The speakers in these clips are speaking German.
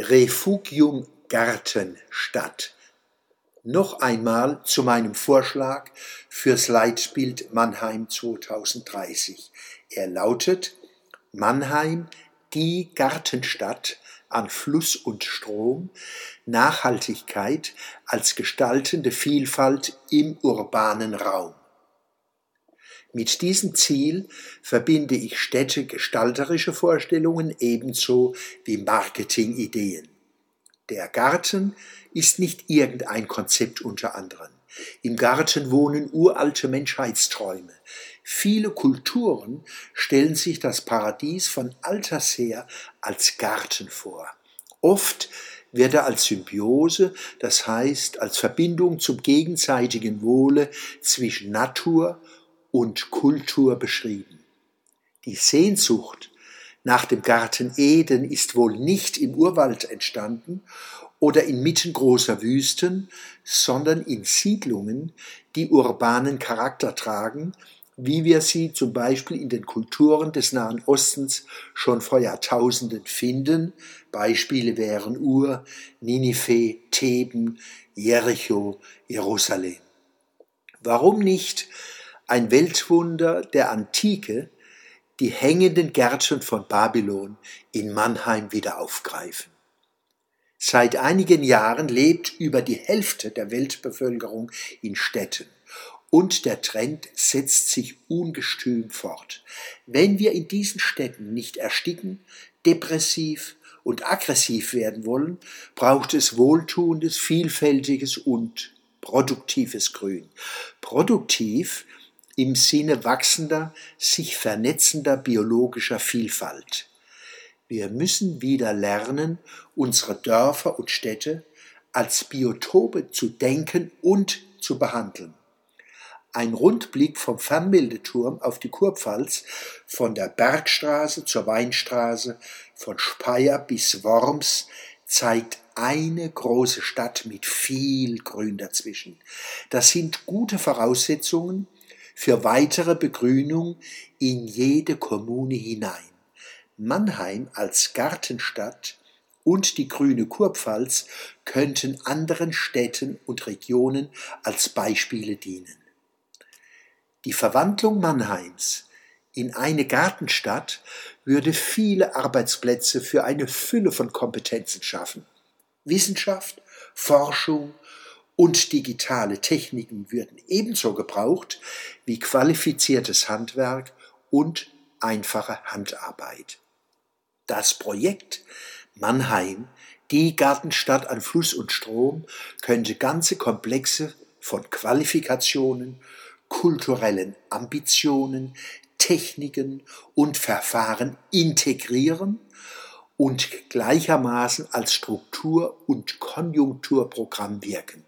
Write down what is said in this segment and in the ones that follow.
Refugium Gartenstadt. Noch einmal zu meinem Vorschlag fürs Leitbild Mannheim 2030. Er lautet Mannheim, die Gartenstadt an Fluss und Strom, Nachhaltigkeit als gestaltende Vielfalt im urbanen Raum. Mit diesem Ziel verbinde ich städtegestalterische Vorstellungen ebenso wie Marketingideen. Der Garten ist nicht irgendein Konzept unter anderem. Im Garten wohnen uralte Menschheitsträume. Viele Kulturen stellen sich das Paradies von alters her als Garten vor. Oft wird er als Symbiose, das heißt als Verbindung zum gegenseitigen Wohle zwischen Natur und Kultur beschrieben. Die Sehnsucht nach dem Garten Eden ist wohl nicht im Urwald entstanden oder inmitten großer Wüsten, sondern in Siedlungen, die urbanen Charakter tragen, wie wir sie zum Beispiel in den Kulturen des Nahen Ostens schon vor Jahrtausenden finden. Beispiele wären Ur, Ninive, Theben, Jericho, Jerusalem. Warum nicht ein Weltwunder der Antike, die hängenden Gärten von Babylon in Mannheim wieder aufgreifen. Seit einigen Jahren lebt über die Hälfte der Weltbevölkerung in Städten und der Trend setzt sich ungestüm fort. Wenn wir in diesen Städten nicht ersticken, depressiv und aggressiv werden wollen, braucht es wohltuendes, vielfältiges und produktives Grün. Produktiv im Sinne wachsender, sich vernetzender biologischer Vielfalt. Wir müssen wieder lernen, unsere Dörfer und Städte als Biotope zu denken und zu behandeln. Ein Rundblick vom Fernmeldeturm auf die Kurpfalz, von der Bergstraße zur Weinstraße, von Speyer bis Worms, zeigt eine große Stadt mit viel Grün dazwischen. Das sind gute Voraussetzungen, für weitere Begrünung in jede Kommune hinein. Mannheim als Gartenstadt und die grüne Kurpfalz könnten anderen Städten und Regionen als Beispiele dienen. Die Verwandlung Mannheims in eine Gartenstadt würde viele Arbeitsplätze für eine Fülle von Kompetenzen schaffen. Wissenschaft, Forschung, und digitale Techniken würden ebenso gebraucht wie qualifiziertes Handwerk und einfache Handarbeit. Das Projekt Mannheim, die Gartenstadt an Fluss und Strom, könnte ganze Komplexe von Qualifikationen, kulturellen Ambitionen, Techniken und Verfahren integrieren und gleichermaßen als Struktur- und Konjunkturprogramm wirken.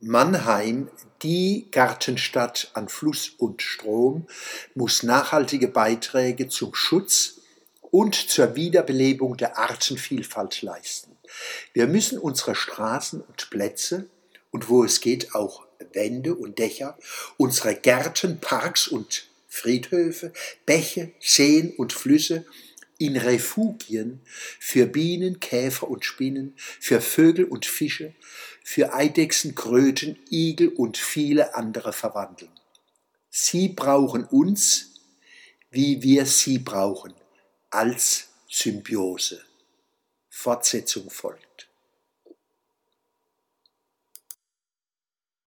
Mannheim, die Gartenstadt an Fluss und Strom, muss nachhaltige Beiträge zum Schutz und zur Wiederbelebung der Artenvielfalt leisten. Wir müssen unsere Straßen und Plätze und wo es geht auch Wände und Dächer, unsere Gärten, Parks und Friedhöfe, Bäche, Seen und Flüsse in Refugien für Bienen, Käfer und Spinnen, für Vögel und Fische, für Eidechsen, Kröten, Igel und viele andere verwandeln. Sie brauchen uns, wie wir sie brauchen, als Symbiose. Fortsetzung folgt.